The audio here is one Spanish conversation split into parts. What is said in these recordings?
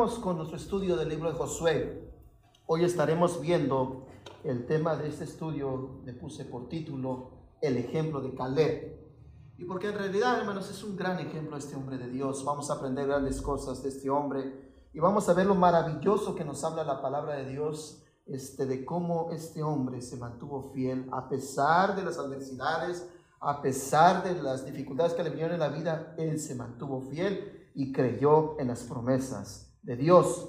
Con nuestro estudio del libro de Josué. Hoy estaremos viendo el tema de este estudio, le puse por título El ejemplo de Caleb. Y porque en realidad, hermanos, es un gran ejemplo este hombre de Dios. Vamos a aprender grandes cosas de este hombre y vamos a ver lo maravilloso que nos habla la palabra de Dios, este, de cómo este hombre se mantuvo fiel a pesar de las adversidades, a pesar de las dificultades que le vinieron en la vida, él se mantuvo fiel y creyó en las promesas de Dios.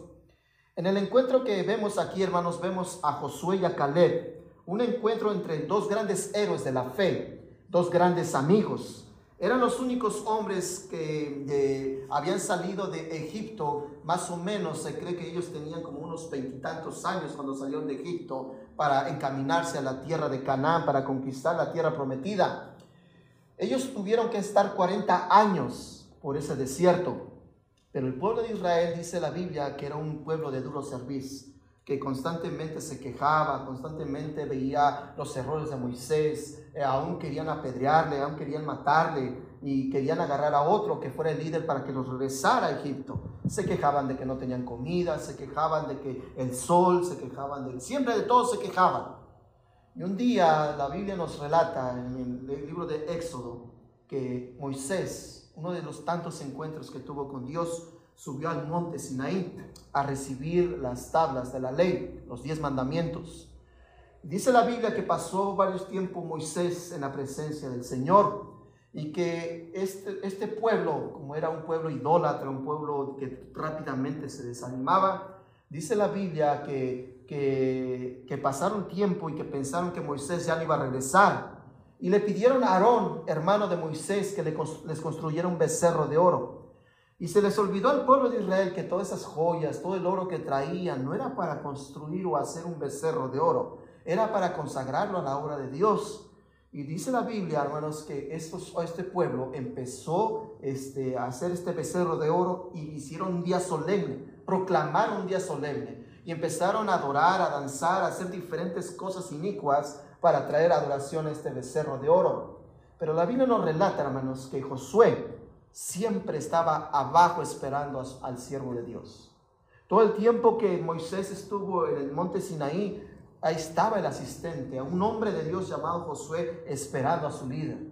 En el encuentro que vemos aquí, hermanos, vemos a Josué y a Caleb, un encuentro entre dos grandes héroes de la fe, dos grandes amigos. Eran los únicos hombres que habían salido de Egipto, más o menos, se cree que ellos tenían como unos veintitantos años cuando salieron de Egipto para encaminarse a la tierra de Canaán, para conquistar la tierra prometida. Ellos tuvieron que estar 40 años por ese desierto. Pero el pueblo de Israel dice la Biblia que era un pueblo de duro servicio, que constantemente se quejaba, constantemente veía los errores de Moisés, eh, aún querían apedrearle, aún querían matarle y querían agarrar a otro que fuera el líder para que los regresara a Egipto. Se quejaban de que no tenían comida, se quejaban de que el sol, se quejaban de siempre de todo se quejaban. Y un día la Biblia nos relata en el libro de Éxodo que Moisés uno de los tantos encuentros que tuvo con Dios, subió al monte Sinaí a recibir las tablas de la ley, los diez mandamientos. Dice la Biblia que pasó varios tiempos Moisés en la presencia del Señor y que este, este pueblo, como era un pueblo idólatra, un pueblo que rápidamente se desanimaba, dice la Biblia que, que, que pasaron tiempo y que pensaron que Moisés ya no iba a regresar y le pidieron a Aarón, hermano de Moisés, que les construyera un becerro de oro. Y se les olvidó al pueblo de Israel que todas esas joyas, todo el oro que traían, no era para construir o hacer un becerro de oro, era para consagrarlo a la obra de Dios. Y dice la Biblia, hermanos, que estos, este pueblo empezó este, a hacer este becerro de oro y hicieron un día solemne, proclamaron un día solemne. Y empezaron a adorar, a danzar, a hacer diferentes cosas inicuas para traer adoración a este becerro de oro. Pero la Biblia nos relata, hermanos, que Josué siempre estaba abajo esperando al siervo de Dios. Todo el tiempo que Moisés estuvo en el monte Sinaí, ahí estaba el asistente, un hombre de Dios llamado Josué, esperando a su líder.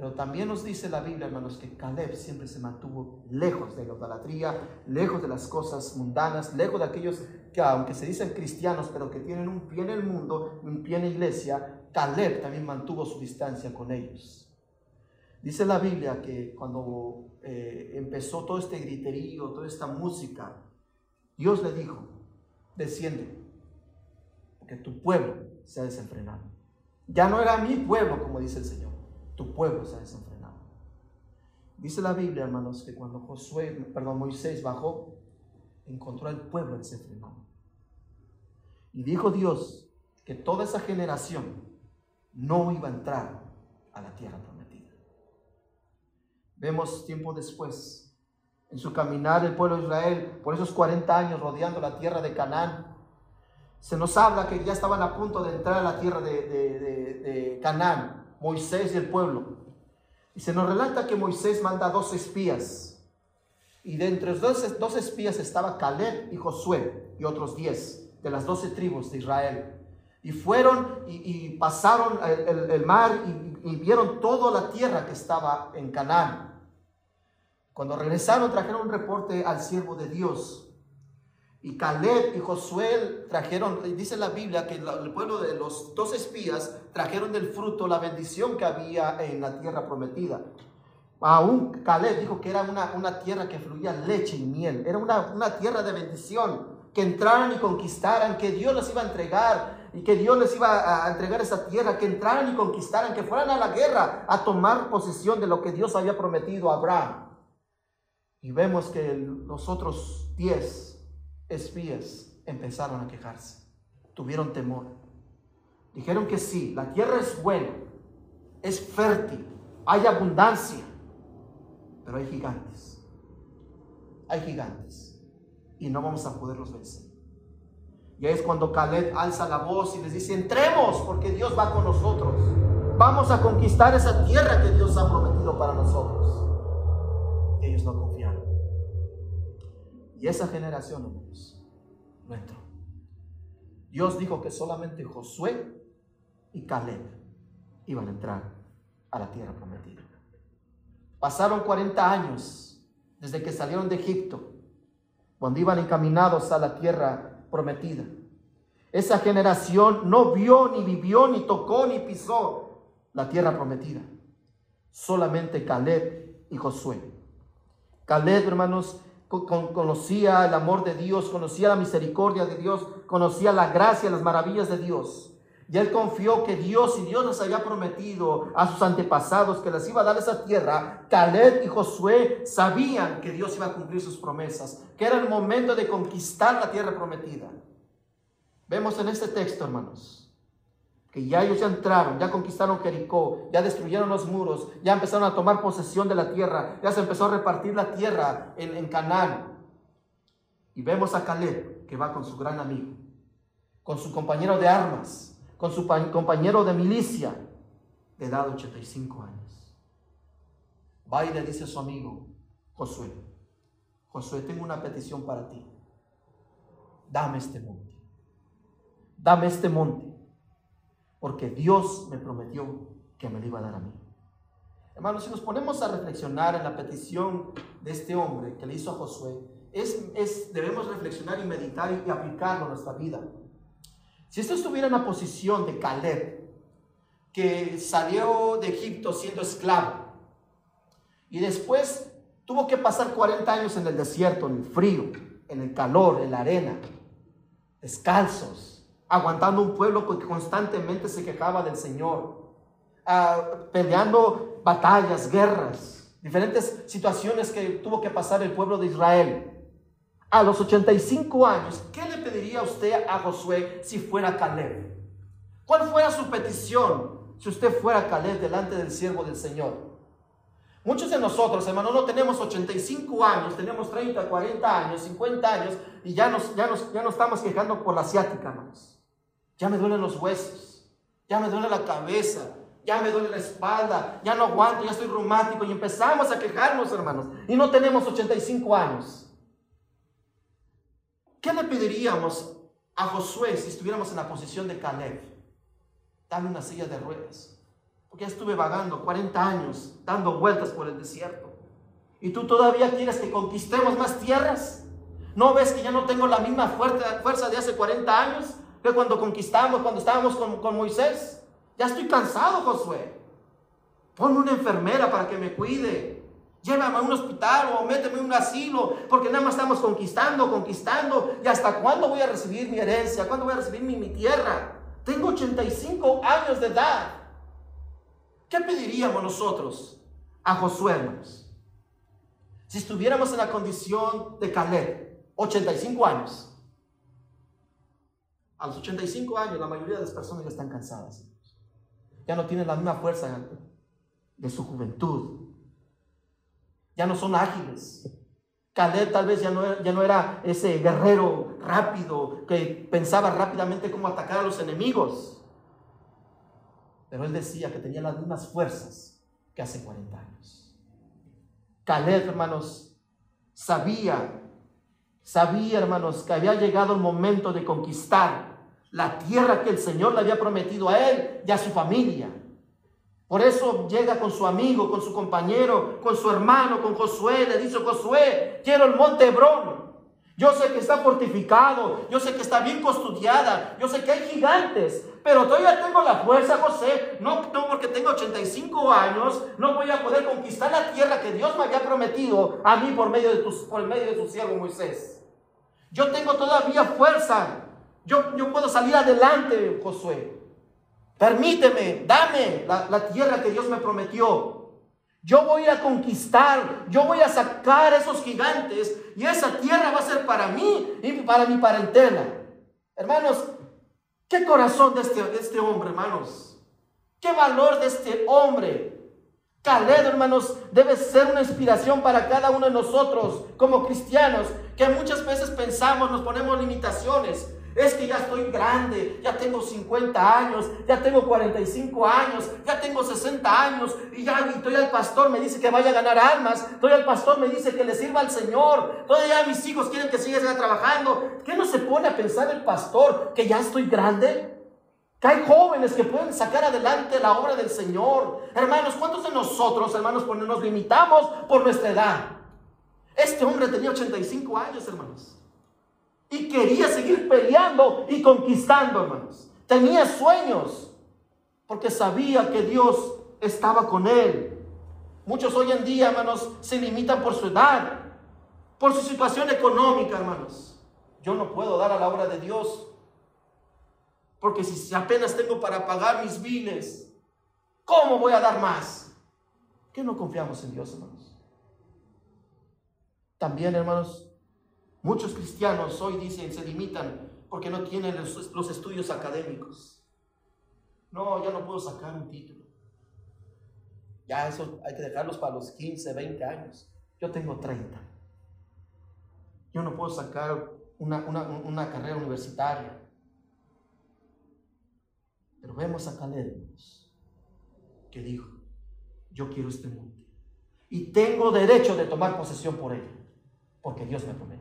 Pero también nos dice la Biblia, hermanos, que Caleb siempre se mantuvo lejos de la idolatría, lejos de las cosas mundanas, lejos de aquellos que, aunque se dicen cristianos, pero que tienen un pie en el mundo, un pie en la iglesia, Caleb también mantuvo su distancia con ellos. Dice la Biblia que cuando eh, empezó todo este griterío, toda esta música, Dios le dijo, desciende, porque tu pueblo se ha desenfrenado. Ya no era mi pueblo, como dice el Señor tu pueblo se ha desenfrenado. Dice la Biblia, hermanos, que cuando Josué, perdón, Moisés bajó, encontró al pueblo desenfrenado. Y dijo Dios que toda esa generación no iba a entrar a la tierra prometida. Vemos tiempo después, en su caminar el pueblo de Israel, por esos 40 años rodeando la tierra de Canaán, se nos habla que ya estaban a punto de entrar a la tierra de, de Canaán. Moisés y el pueblo. Y se nos relata que Moisés manda dos espías. Y de entre los dos, espías estaba Caleb y Josué y otros diez de las doce tribus de Israel. Y fueron y, pasaron el, mar y, y, vieron toda la tierra que estaba en Canaán. Cuando regresaron trajeron un reporte al siervo de Dios. Y Caleb y Josué trajeron, dice la Biblia que el pueblo de los dos espías trajeron del fruto la bendición que había en la tierra prometida. Aún Caleb dijo que era una, una tierra que fluía leche y miel. Era una, una tierra de bendición. Que entraran y conquistaran, que Dios les iba a entregar y que Dios les iba a entregar esa tierra, que entraran y conquistaran, que fueran a la guerra a tomar posesión de lo que Dios había prometido a Abraham. Y vemos que los otros diez espías empezaron a quejarse, tuvieron temor. Dijeron que sí, la tierra es buena, es fértil, hay abundancia, pero hay gigantes. Hay gigantes. Y no vamos a poderlos vencer. Y es cuando Caleb alza la voz y les dice, entremos porque Dios va con nosotros. Vamos a conquistar esa tierra que Dios ha prometido para nosotros. ellos no confiaron. Y esa generación, hermanos, no entró. Dios dijo que solamente Josué y Caleb iban a entrar a la tierra prometida. Pasaron 40 años desde que salieron de Egipto, cuando iban encaminados a la tierra prometida. Esa generación no vio, ni vivió, ni tocó, ni pisó la tierra prometida. Solamente Caleb y Josué. Caleb, hermanos, conocía el amor de Dios, conocía la misericordia de Dios, conocía la gracia, las maravillas de Dios. Y él confió que Dios, y Dios les había prometido a sus antepasados que les iba a dar esa tierra, Caleb y Josué sabían que Dios iba a cumplir sus promesas, que era el momento de conquistar la tierra prometida. Vemos en este texto, hermanos, que ya ellos ya entraron, ya conquistaron Jericó, ya destruyeron los muros, ya empezaron a tomar posesión de la tierra, ya se empezó a repartir la tierra en, en Canaán. Y vemos a Caleb que va con su gran amigo, con su compañero de armas, con su compañero de milicia de edad de 85 años. Va y le dice a su amigo, Josué, Josué, tengo una petición para ti. Dame este monte. Dame este monte. Porque Dios me prometió que me lo iba a dar a mí. Hermanos, si nos ponemos a reflexionar en la petición de este hombre que le hizo a Josué, es, es, debemos reflexionar y meditar y aplicarlo a nuestra vida. Si esto estuviera en la posición de Caleb, que salió de Egipto siendo esclavo, y después tuvo que pasar 40 años en el desierto, en el frío, en el calor, en la arena, descalzos, aguantando un pueblo que constantemente se quejaba del Señor, ah, peleando batallas, guerras, diferentes situaciones que tuvo que pasar el pueblo de Israel a los 85 años, ¿qué le pediría usted a Josué si fuera Caleb? ¿Cuál fuera su petición si usted fuera Caleb delante del siervo del Señor? Muchos de nosotros, hermanos, no tenemos 85 años, tenemos 30, 40 años, 50 años y ya nos, ya nos, ya nos estamos quejando por la asiática, hermanos. Ya me duelen los huesos, ya me duele la cabeza, ya me duele la espalda, ya no aguanto, ya estoy reumático y empezamos a quejarnos, hermanos. Y no tenemos 85 años. ¿Qué le pediríamos a Josué si estuviéramos en la posición de Caleb? Dame una silla de ruedas. Porque ya estuve vagando 40 años dando vueltas por el desierto. ¿Y tú todavía quieres que conquistemos más tierras? ¿No ves que ya no tengo la misma fuerza de hace 40 años que cuando conquistamos, cuando estábamos con, con Moisés? Ya estoy cansado, Josué. Ponme una enfermera para que me cuide. Llévame a un hospital o méteme en un asilo, porque nada más estamos conquistando, conquistando. ¿Y hasta cuándo voy a recibir mi herencia? ¿Cuándo voy a recibir mi, mi tierra? Tengo 85 años de edad. ¿Qué pediríamos nosotros a Josué, hermanos? Si estuviéramos en la condición de Caleb, 85 años. A los 85 años la mayoría de las personas ya están cansadas. Ya no tienen la misma fuerza de su juventud ya no son ágiles. Caleb tal vez ya no, ya no era ese guerrero rápido que pensaba rápidamente cómo atacar a los enemigos. Pero él decía que tenía las mismas fuerzas que hace 40 años. Caleb, hermanos, sabía, sabía, hermanos, que había llegado el momento de conquistar la tierra que el Señor le había prometido a él y a su familia. Por eso llega con su amigo, con su compañero, con su hermano, con Josué. Le dice, Josué, quiero el monte Hebrón. Yo sé que está fortificado, yo sé que está bien custodiada, yo sé que hay gigantes, pero todavía tengo la fuerza, José. No, no porque tengo 85 años, no voy a poder conquistar la tierra que Dios me había prometido a mí por medio de, tus, por medio de tu siervo Moisés. Yo tengo todavía fuerza. Yo, puedo salir adelante, Josué. Permíteme, dame la, tierra que Dios me prometió. Yo voy a conquistar, yo voy a sacar esos gigantes y esa tierra va a ser para mí y para mi parentela. Hermanos, qué corazón de este, este hombre, hermanos. Qué valor de este hombre. Caled, hermanos, debe ser una inspiración para cada uno de nosotros como cristianos, que muchas veces pensamos, nos ponemos limitaciones. Es que ya estoy grande, ya tengo 50 años, ya tengo 45 años, ya tengo 60 años y ya estoy al pastor me dice que vaya a ganar almas, todavía el pastor me dice que le sirva al Señor, todavía mis hijos quieren que siga trabajando. ¿Qué no se pone a pensar el pastor que ya estoy grande? Que hay jóvenes que pueden sacar adelante la obra del Señor. Hermanos, ¿cuántos de nosotros, hermanos, nos limitamos por nuestra edad? Este hombre tenía 85 años, hermanos y quería seguir peleando y conquistando, hermanos. Tenía sueños porque sabía que Dios estaba con él. Muchos hoy en día, hermanos, se limitan por su edad, por su situación económica, hermanos. Yo no puedo dar a la obra de Dios porque si apenas tengo para pagar mis biles, ¿cómo voy a dar más? ¿Qué no confiamos en Dios, hermanos? También, hermanos, Muchos cristianos hoy dicen, se limitan porque no tienen los, estudios académicos. No, ya no puedo sacar un título. Ya eso hay que dejarlos para los 15, 20 años. Yo tengo 30. Yo no puedo sacar una, carrera universitaria. Pero vemos a Caleb que dijo, yo quiero este monte. Y tengo derecho de tomar posesión por él, porque Dios me prometió.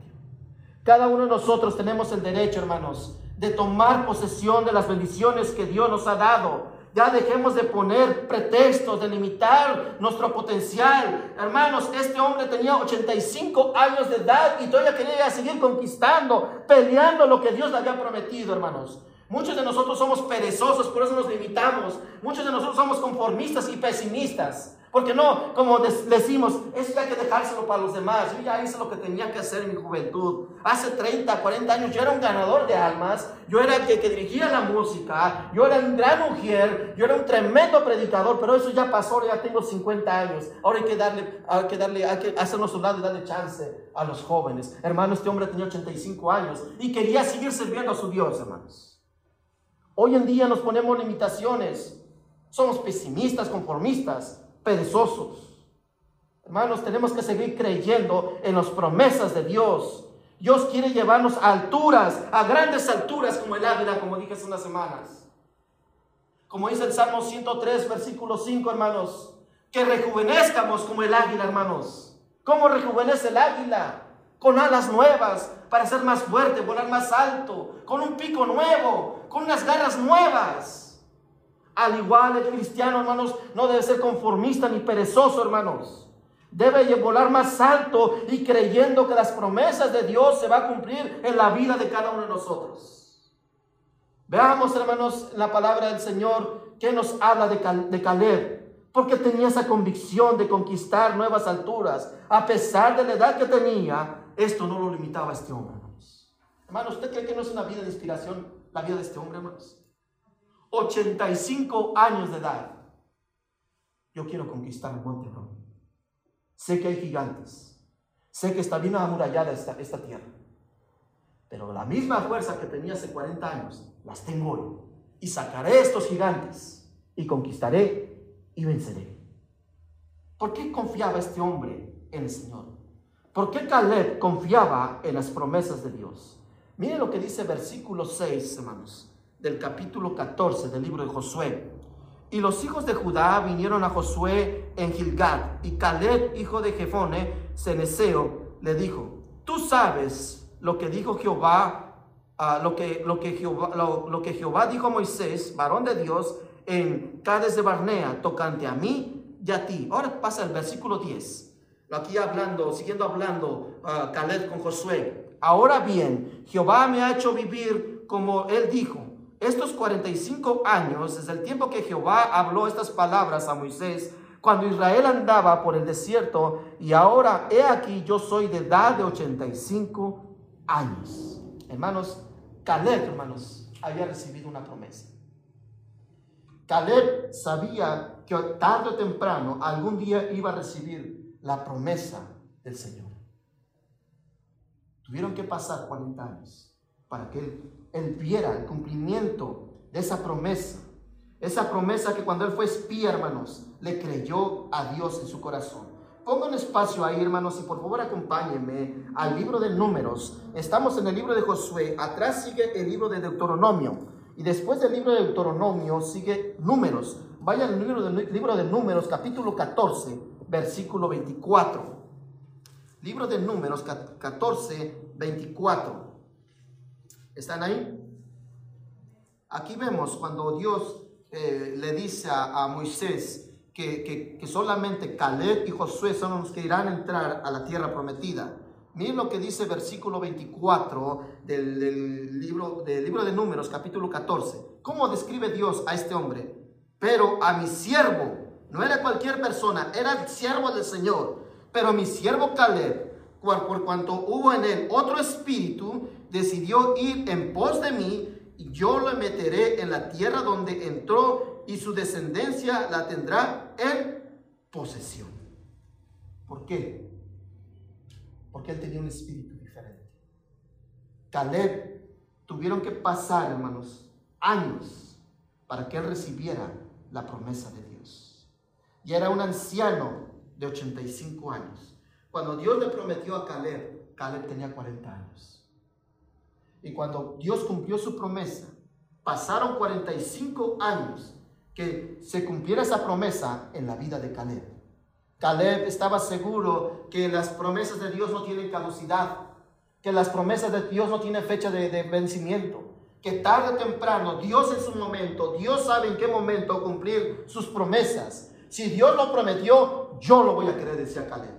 Cada uno de nosotros tenemos el derecho, hermanos, de tomar posesión de las bendiciones que Dios nos ha dado. Ya dejemos de poner pretextos, de limitar nuestro potencial. Hermanos, este hombre tenía 85 años de edad y todavía quería seguir conquistando, peleando lo que Dios le había prometido, hermanos. Muchos de nosotros somos perezosos, por eso nos limitamos. Muchos de nosotros somos conformistas y pesimistas. Porque no, como decimos, es que hay que dejárselo para los demás. Yo ya hice lo que tenía que hacer en mi juventud. Hace 30, 40 años yo era un ganador de almas. Yo era el que, que dirigía la música. Yo era un gran mujer. Yo era un tremendo predicador. Pero eso ya pasó, ya tengo 50 años. Ahora hay que darle, hay que darle, hay que hacernos un lado y darle chance a los jóvenes. Hermano, este hombre tenía 85 años y quería seguir sirviendo a su Dios, hermanos. Hoy en día nos ponemos limitaciones. Somos pesimistas, conformistas perezosos. Hermanos, tenemos que seguir creyendo en las promesas de Dios. Dios quiere llevarnos a alturas, a grandes alturas como el águila, como dije hace unas semanas. Como dice el Salmo 103, versículo 5, hermanos, que rejuvenezcamos como el águila, hermanos. ¿Cómo rejuvenece el águila? Con alas nuevas, para ser más fuerte, volar más alto, con un pico nuevo, con unas garras nuevas. Al igual el cristiano, hermanos, no debe ser conformista ni perezoso, hermanos. Debe volar más alto y creyendo que las promesas de Dios se van a cumplir en la vida de cada uno de nosotros. Veamos, hermanos, la palabra del Señor que nos habla de, de Caleb, porque tenía esa convicción de conquistar nuevas alturas. A pesar de la edad que tenía, esto no lo limitaba a este hombre, hermanos. Hermanos, ¿usted cree que no es una vida de inspiración la vida de este hombre, hermanos? 85 años de edad. Yo quiero conquistar el monte Sé que hay gigantes. Sé que está bien amurallada esta, esta tierra. Pero la misma fuerza que tenía hace 40 años, las tengo hoy. Y sacaré estos gigantes. Y conquistaré y venceré. ¿Por qué confiaba este hombre en el Señor? ¿Por qué Caleb confiaba en las promesas de Dios? Miren lo que dice versículo 6, hermanos del capítulo 14 del libro de Josué. Y los hijos de Judá vinieron a Josué en Gilgad, y Caleb, hijo de Jefone, Ceneseo, le dijo, tú sabes lo que dijo Jehová, ah, lo, que, lo, que Jehová lo, que Jehová dijo a Moisés, varón de Dios, en Cades de Barnea, tocante a mí y a ti. Ahora pasa el versículo 10. Aquí hablando, siguiendo hablando uh, Caleb con Josué. Ahora bien, Jehová me ha hecho vivir como él dijo. Estos 45 años, desde el tiempo que Jehová habló estas palabras a Moisés, cuando Israel andaba por el desierto, y ahora he aquí yo soy de edad de 85 años. Hermanos, Caleb, hermanos, había recibido una promesa. Caleb sabía que tarde o temprano algún día iba a recibir la promesa del Señor. Tuvieron que pasar 40 años para que él, viera el cumplimiento de esa promesa. Esa promesa que cuando él fue espía, hermanos, le creyó a Dios en su corazón. Ponga un espacio ahí, hermanos, y por favor acompáñenme al libro de números. Estamos en el libro de Josué, atrás sigue el libro de Deuteronomio. Y después del libro de Deuteronomio sigue números. Vayan al libro de, libro de números, capítulo 14, versículo 24. Libro de números 14, 24. ¿Están ahí? Aquí vemos cuando Dios eh, le dice a, Moisés que, que, solamente Caleb y Josué son los que irán a entrar a la tierra prometida. Miren lo que dice versículo 24 del, libro, del libro de Números, capítulo 14. ¿Cómo describe Dios a este hombre? Pero a mi siervo, no era cualquier persona, era el siervo del Señor. Pero mi siervo Caleb, por cuanto hubo en él otro espíritu, decidió ir en pos de mí, y yo lo meteré en la tierra donde entró, y su descendencia la tendrá en posesión. ¿Por qué? porque él tenía un espíritu diferente. Caleb tuvieron que pasar, hermanos, años para que él recibiera la promesa de Dios. Y era un anciano de 85 años. Cuando Dios le prometió a Caleb, Caleb tenía 40 años. Y cuando Dios cumplió su promesa, pasaron 45 años que se cumpliera esa promesa en la vida de Caleb. Caleb estaba seguro que las promesas de Dios no tienen caducidad, que las promesas de Dios no tienen fecha de, vencimiento, que tarde o temprano Dios en su momento, Dios sabe en qué momento cumplir sus promesas. Si Dios lo prometió, yo lo voy a creer, decía Caleb.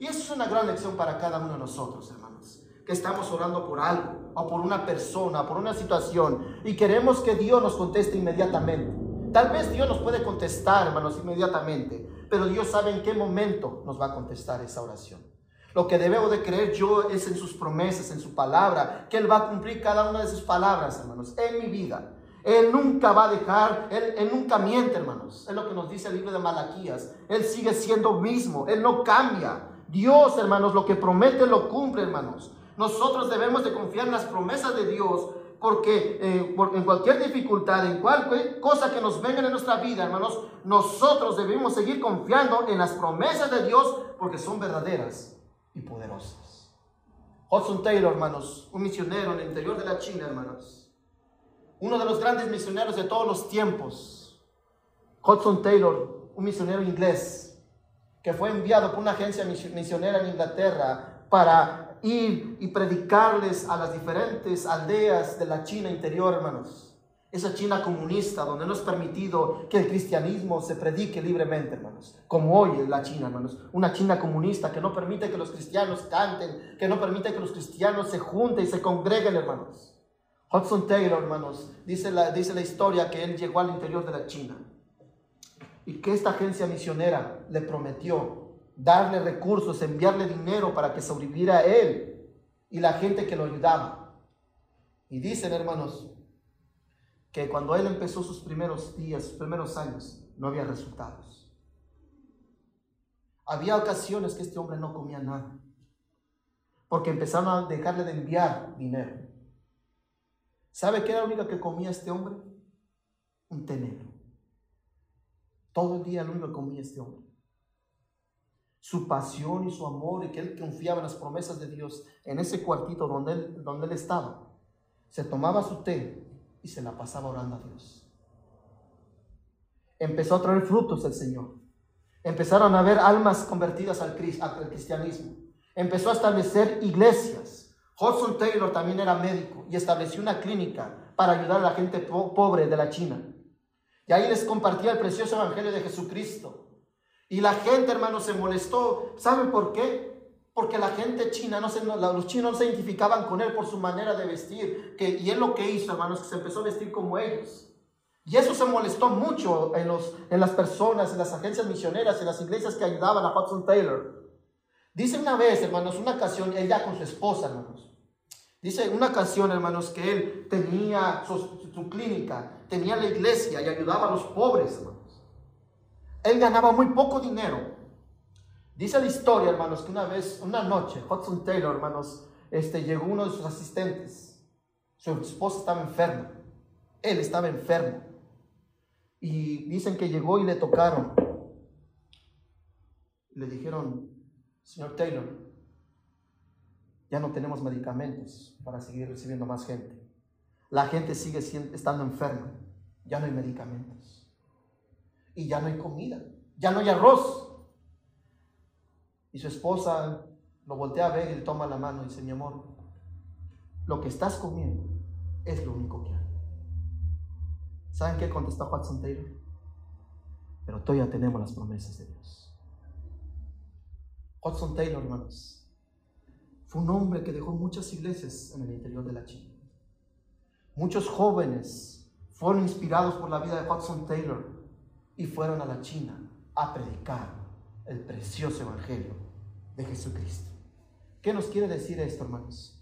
Y eso es una gran lección para cada uno de nosotros, hermanos, que estamos orando por algo, o por una persona, por una situación, y queremos que Dios nos conteste inmediatamente. Tal vez Dios nos puede contestar, hermanos, inmediatamente, pero Dios sabe en qué momento nos va a contestar esa oración. Lo que debo de creer yo es en sus promesas, en su palabra, que Él va a cumplir cada una de sus palabras, hermanos, en mi vida. Él nunca va a dejar, él, nunca miente, hermanos. Es lo que nos dice el libro de Malaquías. Él sigue siendo mismo, Él no cambia. Dios, hermanos, lo que promete lo cumple, hermanos. Nosotros debemos de confiar en las promesas de Dios porque eh, en cualquier dificultad, en cualquier cosa que nos venga en nuestra vida, hermanos, nosotros debemos seguir confiando en las promesas de Dios porque son verdaderas y poderosas. Hudson Taylor, hermanos, un misionero en el interior de la China, hermanos, uno de los grandes misioneros de todos los tiempos. Hudson Taylor, un misionero inglés, que fue enviado por una agencia misionera en Inglaterra para ir y predicarles a las diferentes aldeas de la China interior, hermanos. Esa China comunista donde no es permitido que el cristianismo se predique libremente, hermanos. Como hoy en la China, hermanos. Una China comunista que no permite que los cristianos canten, que no permite que los cristianos se junten y se congreguen, hermanos. Hudson Taylor, hermanos, dice la, dice la historia que él llegó al interior de la China y que esta agencia misionera le prometió darle recursos, enviarle dinero para que sobreviviera él y la gente que lo ayudaba. Y dicen, hermanos, que cuando él empezó sus primeros días, sus primeros años, no había resultados. Había ocasiones que este hombre no comía nada, porque empezaron a dejarle de enviar dinero. ¿Sabe qué era lo único que comía este hombre? Un tenero. Todo el día lo único comía este hombre su pasión y su amor y que él confiaba en las promesas de Dios en ese cuartito donde él, donde él estaba. Se tomaba su té y se la pasaba orando a Dios. Empezó a traer frutos el Señor. Empezaron a ver almas convertidas al, al cristianismo. Empezó a establecer iglesias. Hudson Taylor también era médico y estableció una clínica para ayudar a la gente pobre de la China. Y ahí les compartía el precioso evangelio de Jesucristo. Y la gente, hermanos, se molestó. ¿Saben por qué? Porque la gente china, no se, los chinos no se identificaban con él por su manera de vestir. Que, y él lo que hizo, hermanos, que se empezó a vestir como ellos. Y eso se molestó mucho en, los, en las personas, en las agencias misioneras, en las iglesias que ayudaban a Hudson Taylor. Dice una vez, hermanos, una ocasión, él ya con su esposa, hermanos. Dice una ocasión, hermanos, que él tenía su, su clínica, tenía la iglesia y ayudaba a los pobres, hermanos. Él ganaba muy poco dinero. Dice la historia, hermanos, que una vez, una noche, Hudson Taylor, hermanos, este, llegó uno de sus asistentes. Su esposa estaba enferma. Él estaba enfermo. Y dicen que llegó y le tocaron. Le dijeron, señor Taylor, ya no tenemos medicamentos para seguir recibiendo más gente. La gente sigue estando enferma. Ya no hay medicamentos. Y ya no hay comida. Ya no hay arroz. Y su esposa lo voltea a ver y le toma la mano y dice, mi amor, lo que estás comiendo es lo único que hay. ¿Saben qué contestó Hudson Taylor? Pero todavía tenemos las promesas de Dios. Hudson Taylor, hermanos, fue un hombre que dejó muchas iglesias en el interior de la China. Muchos jóvenes fueron inspirados por la vida de Hudson Taylor y fueron a la China a predicar el precioso evangelio de Jesucristo. ¿Qué nos quiere decir esto, hermanos?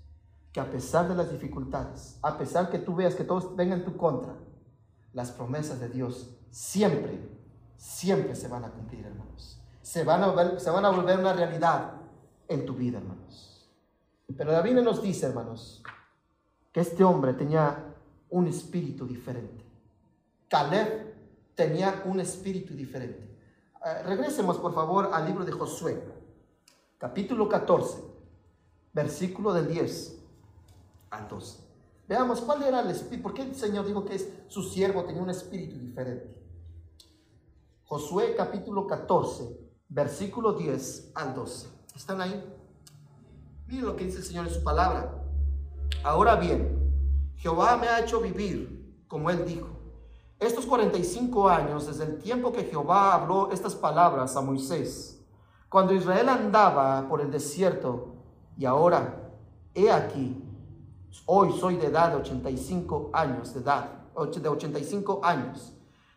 Que a pesar de las dificultades, a pesar que tú veas que todos vengan en tu contra, las promesas de Dios siempre, siempre se van a cumplir, hermanos. Se van a, se van a volver una realidad en tu vida, hermanos. Pero David nos dice, hermanos, que este hombre tenía un espíritu diferente. Caleb tenía un espíritu diferente. Eh, regresemos, por favor, al libro de Josué, capítulo 14, versículo del 10 al 12. Veamos cuál era el espíritu, por qué el Señor dijo que es, su siervo tenía un espíritu diferente. Josué capítulo 14, versículo 10 al 12. ¿Están ahí? Miren lo que dice el Señor en su palabra. Ahora bien, Jehová me ha hecho vivir, como él dijo, estos 45 años desde el tiempo que Jehová habló estas palabras a Moisés, cuando Israel andaba por el desierto, y ahora, he aquí, Hoy soy de edad de 85 años de edad, de 85 años.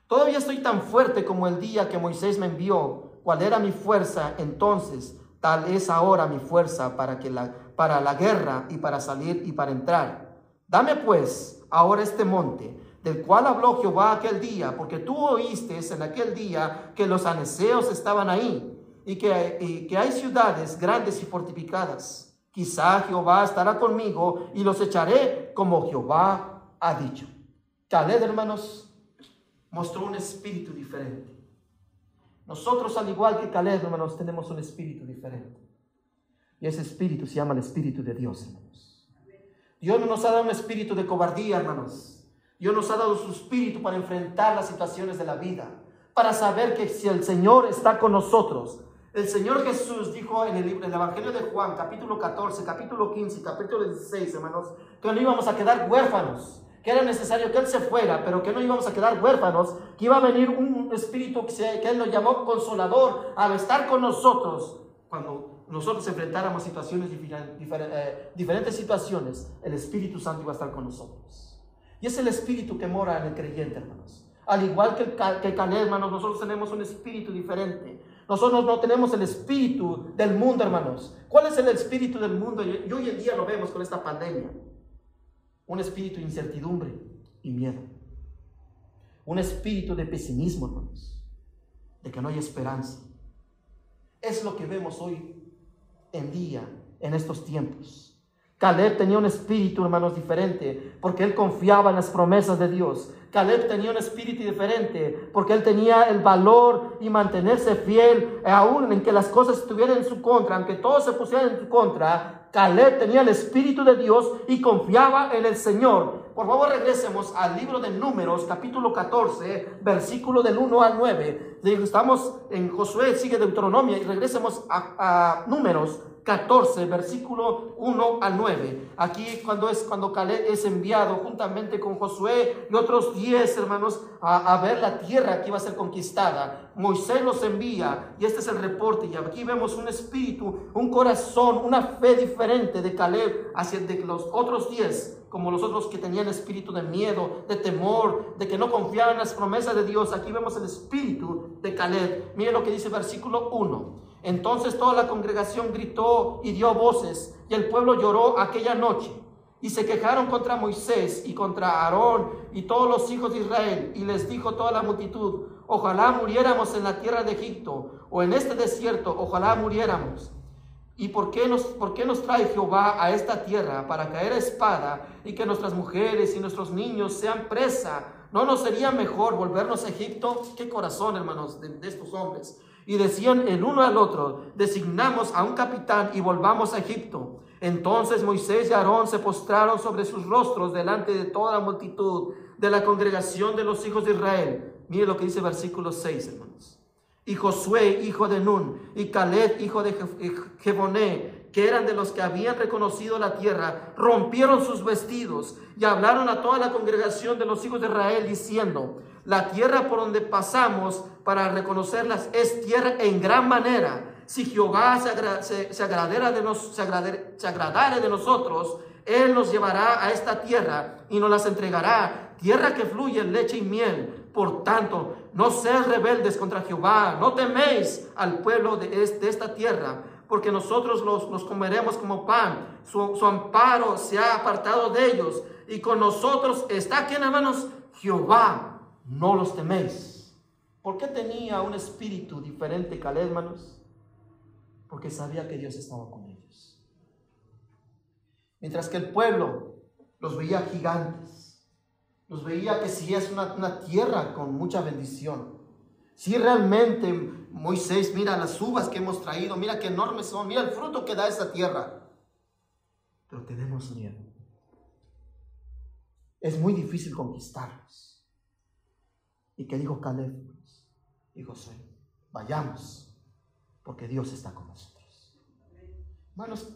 Todavía estoy tan fuerte como el día que Moisés me envió. ¿Cuál era mi fuerza entonces? Tal es ahora mi fuerza para, que la, para la guerra y para salir y para entrar. Dame pues ahora este monte, del cual habló Jehová aquel día, porque tú oíste en aquel día que los aneceos estaban ahí y que, y que hay ciudades grandes y fortificadas. Quizá Jehová estará conmigo y los echaré como Jehová ha dicho. Caleb, hermanos, mostró un espíritu diferente. Nosotros, al igual que Caleb, hermanos, tenemos un espíritu diferente. Y ese espíritu se llama el espíritu de Dios, hermanos. Dios no nos ha dado un espíritu de cobardía, hermanos. Dios nos ha dado su espíritu para enfrentar las situaciones de la vida. Para saber que si el Señor está con nosotros, el Señor Jesús dijo en el, en el Evangelio de Juan, capítulo 14, capítulo 15, capítulo 16, hermanos, que no íbamos a quedar huérfanos, que era necesario que Él se fuera, pero que no íbamos a quedar huérfanos, que iba a venir un espíritu que, Él nos llamó consolador a estar con nosotros cuando nosotros enfrentáramos situaciones eh, diferentes situaciones, el Espíritu Santo iba a estar con nosotros. Y es el Espíritu que mora en el creyente, hermanos. Al igual que, que Caleb, hermanos, nosotros tenemos un espíritu diferente. Nosotros no tenemos el espíritu del mundo, hermanos. ¿Cuál es el espíritu del mundo? Y hoy en día lo vemos con esta pandemia. Un espíritu de incertidumbre y miedo. Un espíritu de pesimismo, hermanos. De que no hay esperanza. Es lo que vemos hoy en día, en estos tiempos. Caleb tenía un espíritu, hermanos, diferente, porque él confiaba en las promesas de Dios. Caleb tenía un espíritu diferente porque él tenía el valor y mantenerse fiel aún en que las cosas estuvieran en su contra, aunque todo se pusiera en su contra. Caleb tenía el espíritu de Dios y confiaba en el Señor. Por favor, regresemos al libro de Números, capítulo 14, versículo del 1 al 9. Estamos en Josué, sigue Deuteronomio, y regresemos a, a Números, 14, versículo 1 al 9. Aquí cuando es cuando Caleb es enviado juntamente con Josué y otros 10 hermanos a, a, ver la tierra que iba a ser conquistada. Moisés los envía y este es el reporte. Y aquí vemos un espíritu, un corazón, una fe diferente de Caleb hacia de los otros 10 como los otros que tenían espíritu de miedo, de temor, de que no confiaban en las promesas de Dios. Aquí vemos el espíritu de Caleb. Miren lo que dice versículo 1. Entonces toda la congregación gritó y dio voces, y el pueblo lloró aquella noche. Y se quejaron contra Moisés y contra Aarón y todos los hijos de Israel. Y les dijo toda la multitud, ojalá muriéramos en la tierra de Egipto o en este desierto, ojalá muriéramos. ¿Y por qué, nos, por qué nos trae Jehová a esta tierra para caer a espada y que nuestras mujeres y nuestros niños sean presa? ¿No nos sería mejor volvernos a Egipto? Qué corazón, hermanos, de, de estos hombres. Y decían el uno al otro, designamos a un capitán y volvamos a Egipto. Entonces Moisés y Aarón se postraron sobre sus rostros delante de toda la multitud de la congregación de los hijos de Israel. Mire lo que dice versículo 6, hermanos y Josué, hijo de Nun, y Caleb, hijo de Jeboné, que eran de los que habían reconocido la tierra, rompieron sus vestidos y hablaron a toda la congregación de los hijos de Israel, diciendo, la tierra por donde pasamos para reconocerlas es tierra en gran manera. Si Jehová se, se, agradara de se, se agradare de nosotros, Él nos llevará a esta tierra y nos las entregará, tierra que fluye leche y miel por tanto, no seas rebeldes contra Jehová, no teméis al pueblo de, esta tierra, porque nosotros los, comeremos como pan. Su, su, amparo se ha apartado de ellos, y con nosotros está aquí en manos Jehová, no los teméis. ¿Por qué tenía un espíritu diferente Caleb, hermanos? Porque sabía que Dios estaba con ellos. Mientras que el pueblo los veía gigantes, los veía que si es una, tierra con mucha bendición. Si realmente Moisés, mira las uvas que hemos traído, mira qué enormes son, mira el fruto que da esa tierra. Pero tenemos miedo. Es muy difícil conquistarlos. ¿Y qué dijo Caleb? Y José, vayamos, porque Dios está con nosotros. Hermanos,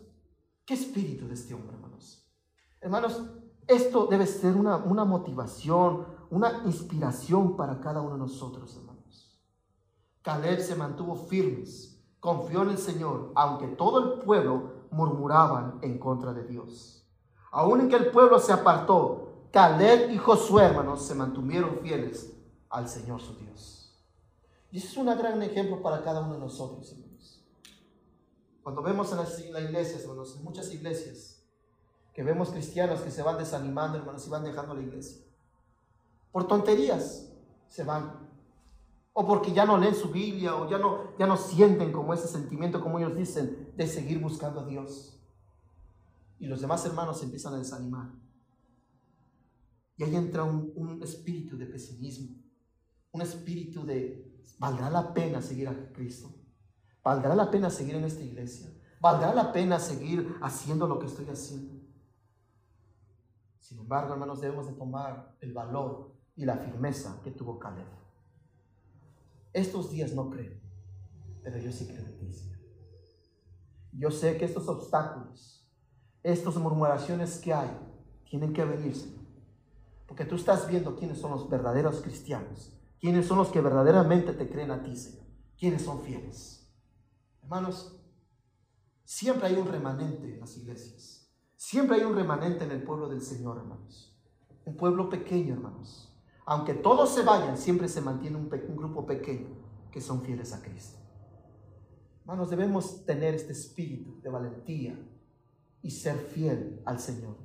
¿qué espíritu de este hombre, hermanos? Hermanos, esto debe ser una, motivación, una inspiración para cada uno de nosotros, hermanos. Caleb se mantuvo firmes, confió en el Señor, aunque todo el pueblo murmuraban en contra de Dios. Aún en que el pueblo se apartó, Caleb y Josué, hermanos, se mantuvieron fieles al Señor su Dios. Y eso es un gran ejemplo para cada uno de nosotros, hermanos. Cuando vemos en las iglesias, hermanos, en muchas iglesias, que vemos cristianos que se van desanimando, hermanos, y van dejando la iglesia. Por tonterías se van. O porque ya no leen su Biblia, o ya no, ya no sienten como ese sentimiento, como ellos dicen, de seguir buscando a Dios. Y los demás hermanos se empiezan a desanimar. Y ahí entra un espíritu de pesimismo, un espíritu de, ¿valdrá la pena seguir a Cristo? ¿Valdrá la pena seguir en esta iglesia? ¿Valdrá la pena seguir haciendo lo que estoy haciendo? Sin embargo, hermanos, debemos de tomar el valor y la firmeza que tuvo Caleb. Estos días no creo, pero yo sí creo en ti. Yo sé que estos obstáculos, estas murmuraciones que hay, tienen que venirse. Porque tú estás viendo quiénes son los verdaderos cristianos, quiénes son los que verdaderamente te creen a ti, Señor, quiénes son fieles. Hermanos, siempre hay un remanente en las iglesias. Siempre hay un remanente en el pueblo del Señor, hermanos. Un pueblo pequeño, hermanos. Aunque todos se vayan, siempre se mantiene un, grupo pequeño que son fieles a Cristo. Hermanos, debemos tener este espíritu de valentía y ser fiel al Señor.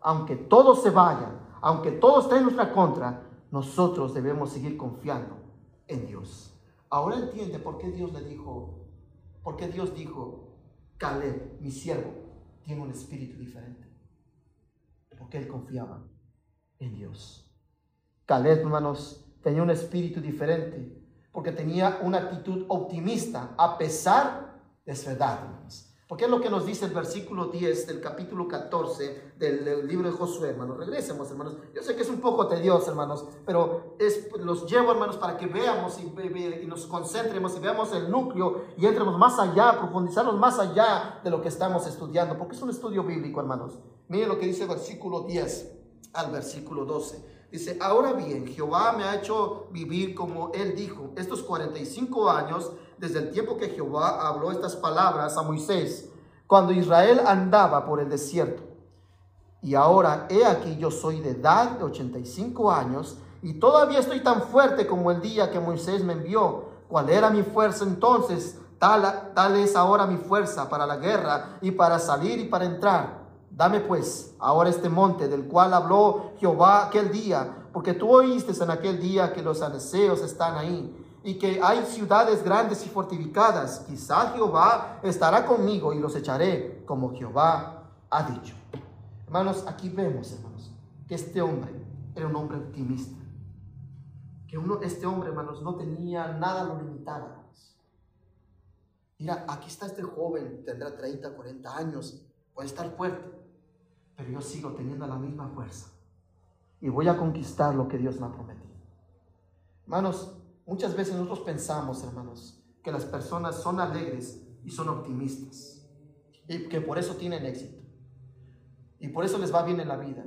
Aunque todos se vayan, aunque todo esté en nuestra contra, nosotros debemos seguir confiando en Dios. Ahora entiende por qué Dios le dijo, por qué Dios dijo, Caleb, mi siervo, tiene un espíritu diferente. Porque él confiaba en Dios. Caleb, hermanos, tenía un espíritu diferente. Porque tenía una actitud optimista a pesar de su edad, hermanos. Porque es lo que nos dice el versículo 10 del capítulo 14 del, libro de Josué, hermanos. Regresemos, hermanos. Yo sé que es un poco tedioso, hermanos, pero es, los llevo, hermanos, para que veamos y, y, nos concentremos y veamos el núcleo y entremos más allá, profundizarnos más allá de lo que estamos estudiando, porque es un estudio bíblico, hermanos. Miren lo que dice el versículo 10 al versículo 12. Dice, ahora bien, Jehová me ha hecho vivir como él dijo, estos 45 años desde el tiempo que Jehová habló estas palabras a Moisés, cuando Israel andaba por el desierto. Y ahora, he aquí, yo soy de edad de 85 años y todavía estoy tan fuerte como el día que Moisés me envió. ¿Cuál era mi fuerza entonces? Tal, tal es ahora mi fuerza para la guerra y para salir y para entrar. Dame pues ahora este monte del cual habló Jehová aquel día, porque tú oíste en aquel día que los anaseos están ahí y que hay ciudades grandes y fortificadas. Quizá Jehová estará conmigo y los echaré como Jehová ha dicho. Hermanos, aquí vemos, hermanos, que este hombre era un hombre optimista. Que uno, este hombre, hermanos, no tenía nada lo limitaba. Mira, aquí está este joven, tendrá 30, 40 años, puede estar fuerte, pero yo sigo teniendo la misma fuerza y voy a conquistar lo que Dios me ha prometido. Hermanos, Muchas veces nosotros pensamos, hermanos, que las personas son alegres y son optimistas y que por eso tienen éxito y por eso les va bien en la vida.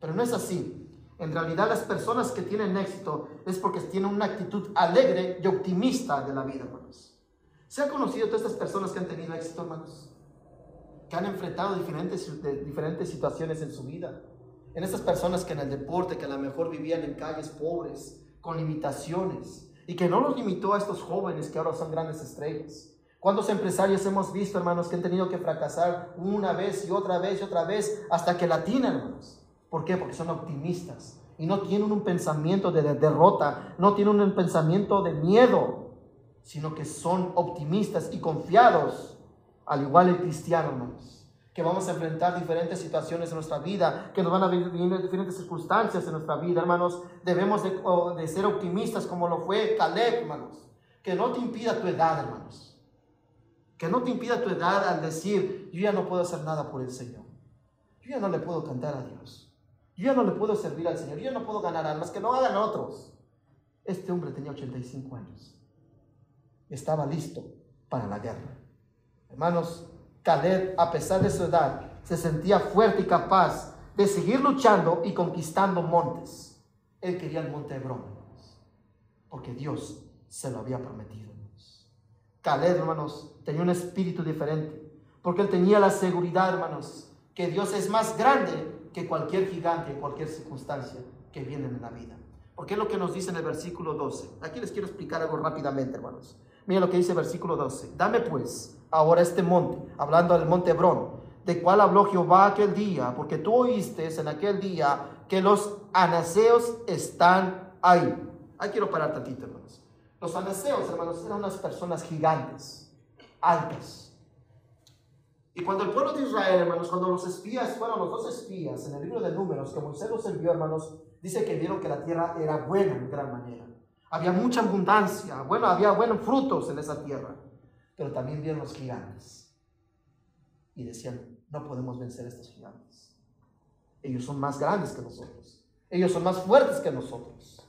Pero no es así. En realidad las personas que tienen éxito es porque tienen una actitud alegre y optimista de la vida, hermanos. ¿Se ha conocido todas estas personas que han tenido éxito, hermanos? Que han enfrentado diferentes, diferentes situaciones en su vida. En estas personas que en el deporte, que a lo mejor vivían en calles pobres, con limitaciones y que no los limitó a estos jóvenes que ahora son grandes estrellas. ¿Cuántos empresarios hemos visto, hermanos, que han tenido que fracasar una vez y otra vez y otra vez hasta que la tienen, hermanos? ¿Por qué? Porque son optimistas y no tienen un pensamiento de derrota, no tienen un pensamiento de miedo, sino que son optimistas y confiados, al igual el cristiano, hermanos que vamos a enfrentar diferentes situaciones en nuestra vida, que nos van a venir diferentes circunstancias en nuestra vida, hermanos. Debemos de, ser optimistas como lo fue Caleb, hermanos. Que no te impida tu edad, hermanos. Que no te impida tu edad al decir, yo ya no puedo hacer nada por el Señor. Yo ya no le puedo cantar a Dios. Yo ya no le puedo servir al Señor. Yo ya no puedo ganar almas, que no hagan otros. Este hombre tenía 85 años. Estaba listo para la guerra. Hermanos, Caleb, a pesar de su edad, se sentía fuerte y capaz de seguir luchando y conquistando montes. Él quería el monte Hebrón, porque Dios se lo había prometido. Caleb, hermanos, tenía un espíritu diferente, porque él tenía la seguridad, hermanos, que Dios es más grande que cualquier gigante, cualquier circunstancia que viene en la vida. Porque es lo que nos dice en el versículo 12. Aquí les quiero explicar algo rápidamente, hermanos. Mira lo que dice el versículo 12. Dame pues ahora este monte, hablando del monte Hebrón, de cual habló Jehová aquel día, porque tú oíste en aquel día que los anaseos están ahí. Ahí quiero parar tantito, hermanos. Los anaseos, hermanos, eran unas personas gigantes, altas. Y cuando el pueblo de Israel, hermanos, cuando los espías fueron los dos espías en el libro de números que Moisés los envió, hermanos, dice que vieron que la tierra era buena en gran manera. Había mucha abundancia, bueno, había buenos frutos en esa tierra. Pero también vieron los gigantes. Y decían, no podemos vencer a estos gigantes. Ellos son más grandes que nosotros. Ellos son más fuertes que nosotros.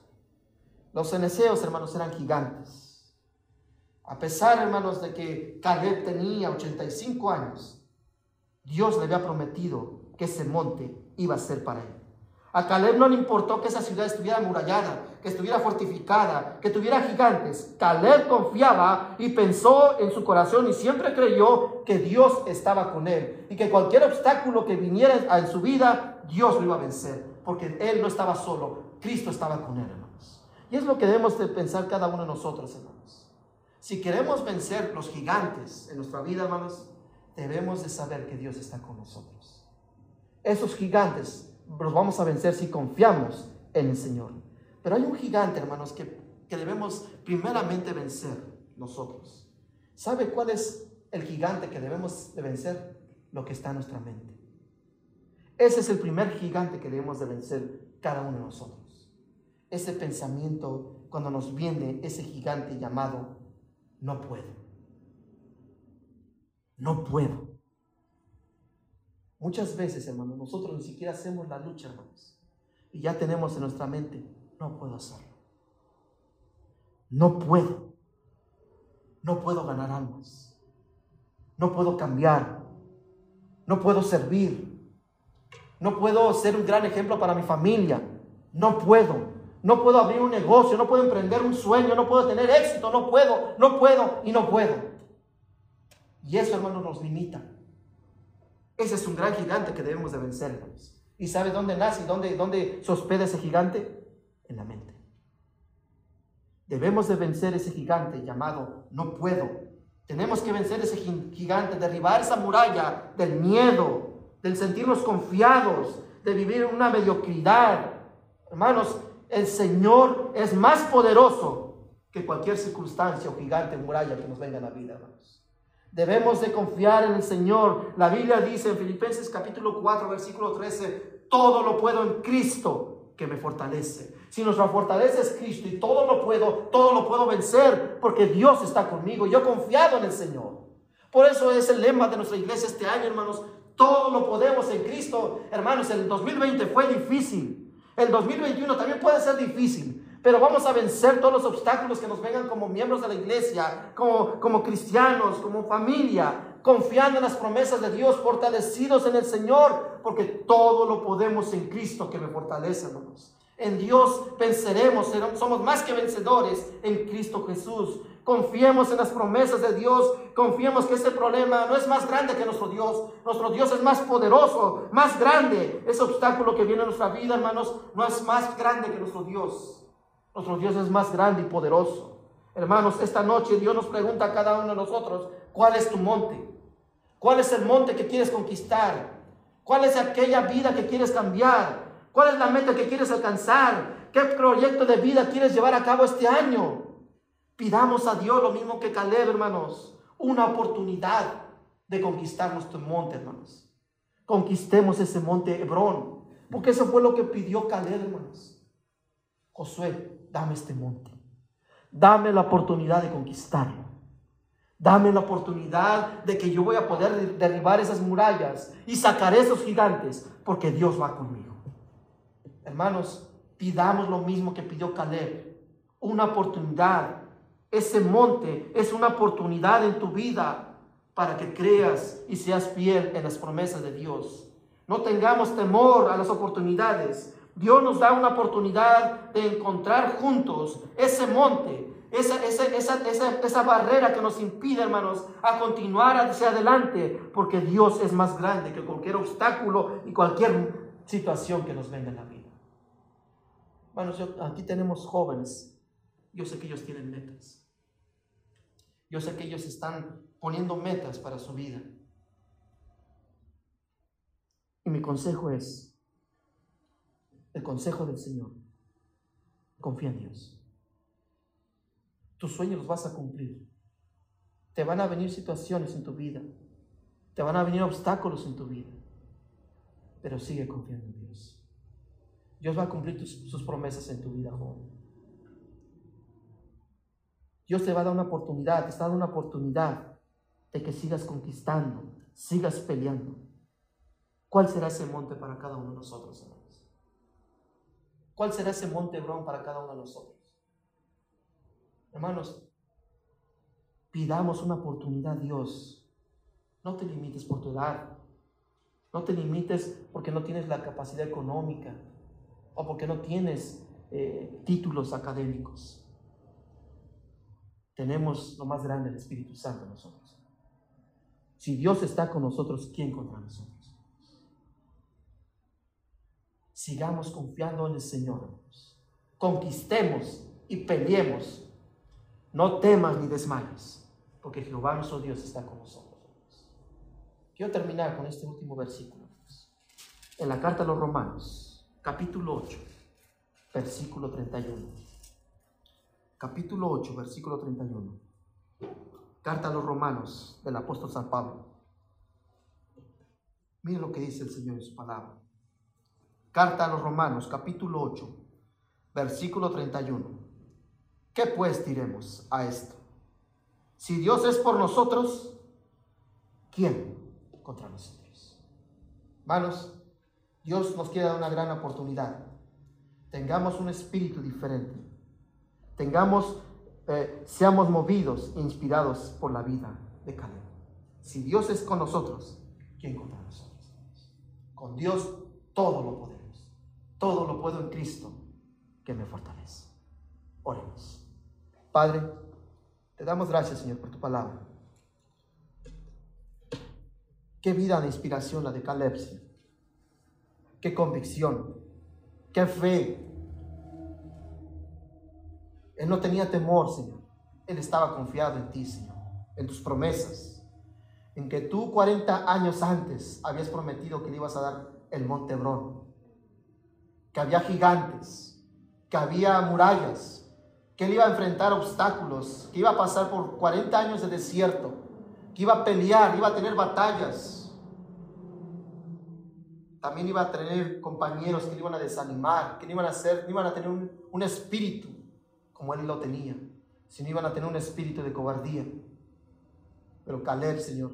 Los ceneseos, hermanos, eran gigantes. A pesar, hermanos, de que Caleb tenía 85 años, Dios le había prometido que ese monte iba a ser para él. A Caleb no le importó que esa ciudad estuviera amurallada, que estuviera fortificada, que tuviera gigantes. Caleb confiaba y pensó en su corazón y siempre creyó que Dios estaba con él y que cualquier obstáculo que viniera en su vida, Dios lo iba a vencer, porque él no estaba solo, Cristo estaba con él, hermanos. Y es lo que debemos de pensar cada uno de nosotros, hermanos. Si queremos vencer los gigantes en nuestra vida, hermanos, debemos de saber que Dios está con nosotros. Esos gigantes los vamos a vencer si confiamos en el Señor. Pero hay un gigante, hermanos, que, que debemos primeramente vencer nosotros. ¿Sabe cuál es el gigante que debemos de vencer? Lo que está en nuestra mente. Ese es el primer gigante que debemos de vencer cada uno de nosotros. Ese pensamiento cuando nos viene ese gigante llamado no puedo. no puedo. Muchas veces, hermanos, nosotros ni siquiera hacemos la lucha, hermanos. Y ya tenemos en nuestra mente, no puedo hacerlo. No puedo. No puedo ganar almas. No puedo cambiar. No puedo servir. No puedo ser un gran ejemplo para mi familia. No puedo. No puedo abrir un negocio. No puedo emprender un sueño. No puedo tener éxito. No puedo. No puedo y no puedo. Y eso, hermanos, nos limita. Ese es un gran gigante que debemos de vencer. ¿Y sabe dónde nace y dónde, dónde se hospeda ese gigante? En la mente. Debemos de vencer ese gigante llamado no puedo. Tenemos que vencer ese gigante, derribar esa muralla del miedo, del sentirnos confiados, de vivir en una mediocridad. Hermanos, el Señor es más poderoso que cualquier circunstancia o gigante, muralla que nos venga a la vida, hermanos. Debemos de confiar en el Señor. La Biblia dice en Filipenses capítulo 4, versículo 13, todo lo puedo en Cristo que me fortalece. Si nuestra fortaleza es Cristo y todo lo puedo, todo lo puedo vencer porque Dios está conmigo. Yo he confiado en el Señor. Por eso es el lema de nuestra iglesia este año, hermanos. Todo lo podemos en Cristo. Hermanos, el 2020 fue difícil. El 2021 también puede ser difícil. Pero vamos a vencer todos los obstáculos que nos vengan como miembros de la iglesia, como, como cristianos, como familia, confiando en las promesas de Dios, fortalecidos en el Señor, porque todo lo podemos en Cristo que me fortalece, hermanos. En Dios venceremos, somos más que vencedores en Cristo Jesús. Confiemos en las promesas de Dios, confiemos que ese problema no es más grande que nuestro Dios. Nuestro Dios es más poderoso, más grande. Ese obstáculo que viene en nuestra vida, hermanos, no es más grande que nuestro Dios. Nuestro Dios es más grande y poderoso. Hermanos, esta noche Dios nos pregunta a cada uno de nosotros, ¿cuál es tu monte? ¿Cuál es el monte que quieres conquistar? ¿Cuál es aquella vida que quieres cambiar? ¿Cuál es la meta que quieres alcanzar? ¿Qué proyecto de vida quieres llevar a cabo este año? Pidamos a Dios lo mismo que Caleb, hermanos, una oportunidad de conquistar nuestro monte, hermanos. Conquistemos ese monte Hebrón, porque eso fue lo que pidió Caleb, hermanos. Josué, dame este monte. Dame la oportunidad de conquistarlo. Dame la oportunidad de que yo voy a poder derribar esas murallas y sacar esos gigantes, porque Dios va conmigo. Hermanos, pidamos lo mismo que pidió Caleb, una oportunidad. Ese monte es una oportunidad en tu vida para que creas y seas fiel en las promesas de Dios. No tengamos temor a las oportunidades. Dios nos da una oportunidad de encontrar juntos ese monte, esa, esa, esa, barrera que nos impide, hermanos, a continuar hacia adelante, porque Dios es más grande que cualquier obstáculo y cualquier situación que nos venga en la vida. Bueno, aquí tenemos jóvenes. Yo sé que ellos tienen metas. Yo sé que ellos están poniendo metas para su vida. Y mi consejo es, el consejo del Señor, confía en Dios. Tus sueños los vas a cumplir. Te van a venir situaciones en tu vida. Te van a venir obstáculos en tu vida. Pero sigue confiando en Dios. Dios va a cumplir sus promesas en tu vida, joven. Dios te va a dar una oportunidad, te está dando una oportunidad de que sigas conquistando, sigas peleando. ¿Cuál será ese monte para cada uno de nosotros, hermanos? ¿Cuál será ese monte Hebrón para cada uno de nosotros? Hermanos, pidamos una oportunidad a Dios. No te limites por tu edad. No te limites porque no tienes la capacidad económica o porque no tienes eh, títulos académicos. Tenemos lo más grande, el Espíritu Santo en nosotros. Si Dios está con nosotros, ¿quién contra nosotros? Sigamos confiando en el Señor, Conquistemos y peleemos. No temas ni desmayes, porque Jehová nuestro Dios está con nosotros. Quiero terminar con este último versículo. En la carta a los romanos, capítulo 8, versículo 31. Capítulo 8, versículo 31. Carta a los romanos del apóstol San Pablo. Miren lo que dice el Señor en su palabra. Carta a los romanos, capítulo 8, versículo 31. ¿Qué pues diremos a esto? Si Dios es por nosotros, ¿quién contra nosotros? Hermanos, Dios nos quiere dar una gran oportunidad. Tengamos un espíritu diferente. Tengamos, eh, seamos movidos inspirados por la vida de Caleb. Si Dios es con nosotros, ¿quién contra nosotros? Con Dios todo lo podemos. Todo lo puedo en Cristo que me fortalece. Oremos. Padre, te damos gracias, Señor, por tu palabra. Qué vida de inspiración la de Caleb, Qué convicción, qué fe. Él no tenía temor, Señor. Él estaba confiado en ti, Señor, en tus promesas, en que tú 40 años antes habías prometido que le ibas a dar el monte Hebrón, que había gigantes, que había murallas, que él iba a enfrentar obstáculos, que iba a pasar por 40 años de desierto, que iba a pelear, iba a tener batallas. También iba a tener compañeros que le iban a desanimar, que no iban a, ser, iban a tener un, un espíritu como él lo tenía, sino iban a tener un espíritu de cobardía. Pero Caleb, Señor,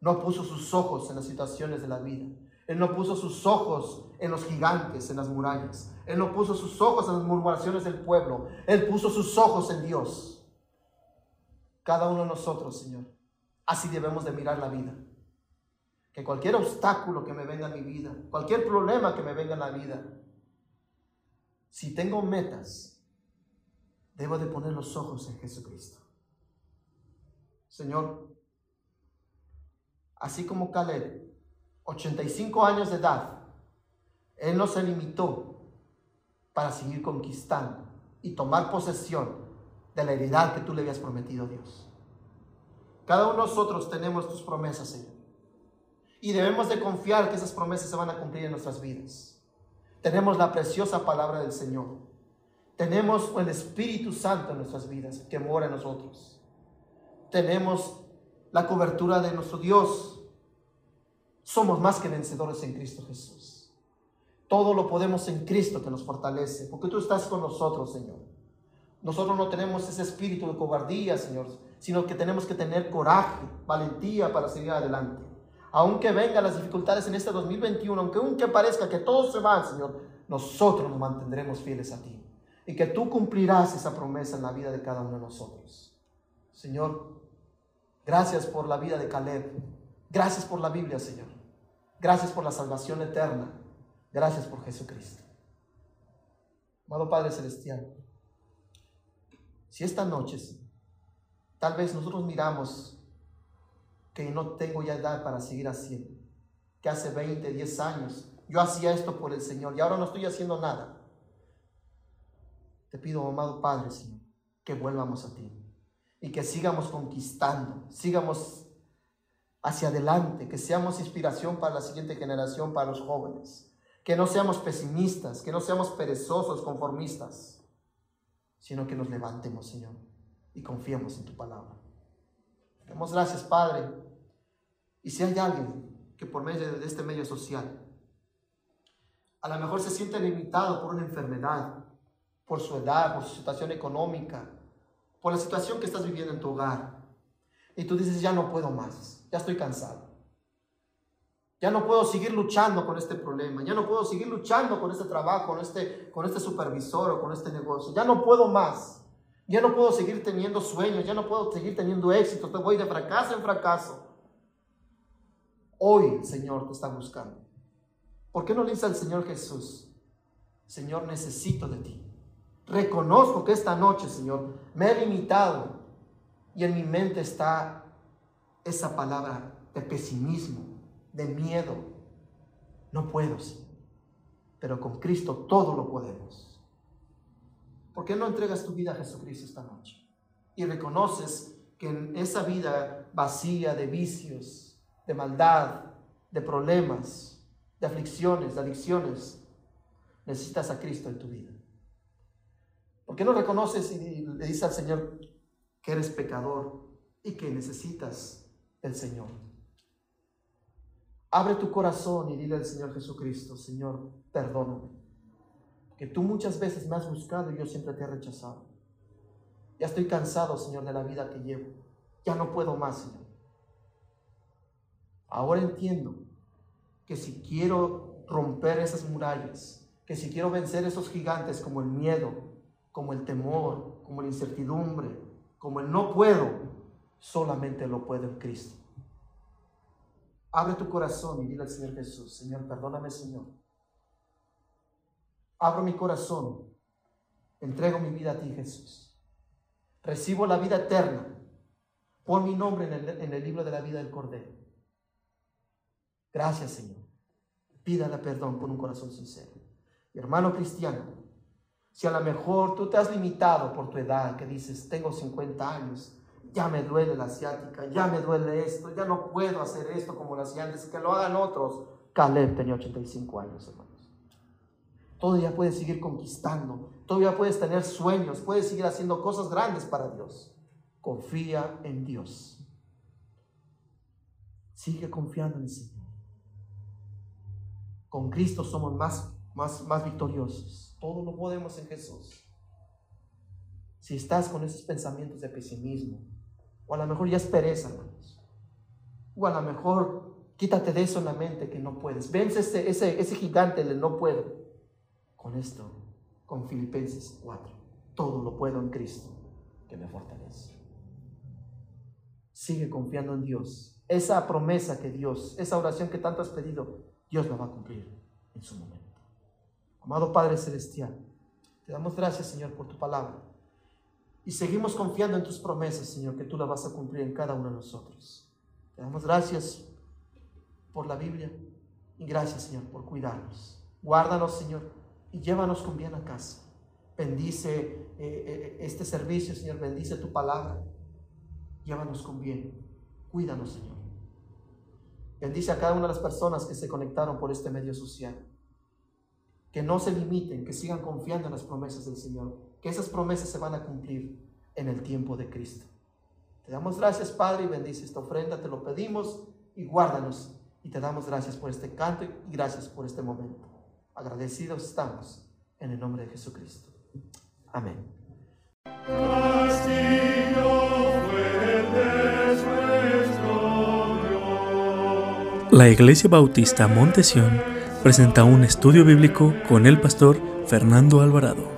no puso sus ojos en las situaciones de la vida. Él no puso sus ojos en los gigantes, en las murallas. Él no puso sus ojos en las murmuraciones del pueblo. Él puso sus ojos en Dios. Cada uno de nosotros, Señor, así debemos de mirar la vida. Que cualquier obstáculo que me venga en mi vida, cualquier problema que me venga en la vida, si tengo metas, debo de poner los ojos en Jesucristo. Señor, así como Caleb 85 años de edad, él no se limitó para seguir conquistando y tomar posesión de la heredad que tú le habías prometido a Dios. Cada uno de nosotros tenemos tus promesas, Señor. Y debemos de confiar que esas promesas se van a cumplir en nuestras vidas. Tenemos la preciosa palabra del Señor. Tenemos el Espíritu Santo en nuestras vidas que mora en nosotros. Tenemos la cobertura de nuestro Dios somos más que vencedores en Cristo Jesús. Todo lo podemos en Cristo que nos fortalece, porque tú estás con nosotros, Señor. Nosotros no tenemos ese espíritu de cobardía, Señor, sino que tenemos que tener coraje, valentía para seguir adelante. Aunque vengan las dificultades en este 2021, aunque aunque parezca que todos se van, Señor, nosotros nos mantendremos fieles a ti. Y que tú cumplirás esa promesa en la vida de cada uno de nosotros. Señor, gracias por la vida de Caleb. Gracias por la Biblia, Señor. Gracias por la salvación eterna. Gracias por Jesucristo. Amado Padre Celestial, si esta noche tal vez nosotros miramos que no tengo ya edad para seguir haciendo, que hace 20, 10 años yo hacía esto por el Señor y ahora no estoy haciendo nada. Te pido, amado Padre, que vuelvamos a ti y que sigamos conquistando, sigamos hacia adelante, que seamos inspiración para la siguiente generación, para los jóvenes, que no seamos pesimistas, que no seamos perezosos, conformistas, sino que nos levantemos, Señor, y confiemos en tu palabra. Damos gracias, Padre. Y si hay alguien que por medio de este medio social, a lo mejor se siente limitado por una enfermedad, por su edad, por su situación económica, por la situación que estás viviendo en tu hogar, y tú dices, ya no puedo más ya estoy cansado. Ya no puedo seguir luchando con este problema, ya no puedo seguir luchando con este trabajo, con este, con este supervisor o con este negocio, ya no puedo más. Ya no puedo seguir teniendo sueños, ya no puedo seguir teniendo éxito, te voy de fracaso en fracaso. Hoy, Señor, te está buscando. ¿Por qué no le dice al Señor Jesús, Señor, necesito de ti? Reconozco que esta noche, Señor, me he limitado y en mi mente está esa palabra de pesimismo, de miedo. No puedo, pero con Cristo todo lo podemos. ¿Por qué no entregas tu vida a Jesucristo esta noche? Y reconoces que en esa vida vacía de vicios, de maldad, de problemas, de aflicciones, de adicciones, necesitas a Cristo en tu vida. ¿Por qué no reconoces y le dices al Señor que eres pecador y que necesitas el Señor. Abre tu corazón y dile al Señor Jesucristo, Señor, perdóname. Que tú muchas veces me has buscado y yo siempre te he rechazado. Ya estoy cansado, Señor, de la vida que llevo. Ya no puedo más, Señor. Ahora entiendo que si quiero romper esas murallas, que si quiero vencer esos gigantes como el miedo, como el temor, como la incertidumbre, como el no puedo, solamente lo puedo en Cristo. Abre tu corazón y dile al Señor Jesús, Señor, perdóname Señor. Abro mi corazón, entrego mi vida a ti Jesús. Recibo la vida eterna. Pon mi nombre en el, en el libro de la vida del Cordero. Gracias Señor. Pídale perdón con un corazón sincero. Hermano cristiano, si a lo mejor tú te has limitado por tu edad, que dices, tengo 50 años, ya me duele la asiática, ya me duele esto, ya no puedo hacer esto como lo hacía antes, que lo hagan otros. Caleb tenía 85 años, hermanos. Todavía puedes seguir conquistando, todavía puedes tener sueños, puedes seguir haciendo cosas grandes para Dios. Confía en Dios. Sigue confiando en el Señor. Con Cristo somos más, más, más victoriosos. Todo lo podemos en Jesús. Si estás con esos pensamientos de pesimismo, o a lo mejor ya es pereza. O a lo mejor quítate de eso en la mente que no puedes. Vence ese, ese, ese gigante del no puedo. Con esto, con Filipenses 4. Todo lo puedo en Cristo que me fortalece. Sigue confiando en Dios. Esa promesa que Dios, esa oración que tanto has pedido, Dios la va a cumplir en su momento. Amado Padre Celestial, te damos gracias, Señor, por tu palabra. Y seguimos confiando en tus promesas, Señor, que tú las vas a cumplir en cada uno de nosotros. Te damos gracias por la Biblia y gracias, Señor, por cuidarnos. Guárdanos, Señor, y llévanos con bien a casa. Bendice eh, eh, este servicio, Señor, bendice tu palabra. Llévanos con bien. Cuídanos, Señor. Bendice a cada una de las personas que se conectaron por este medio social. Que no se limiten, que sigan confiando en las promesas del Señor que esas promesas se van a cumplir en el tiempo de Cristo. Te damos gracias, Padre, y bendice esta ofrenda, te lo pedimos y guárdanos. Y te damos gracias por este canto y gracias por este momento. Agradecidos estamos en el nombre de Jesucristo. Amén. La Iglesia Bautista Montesión presenta un estudio bíblico con el pastor Fernando Alvarado.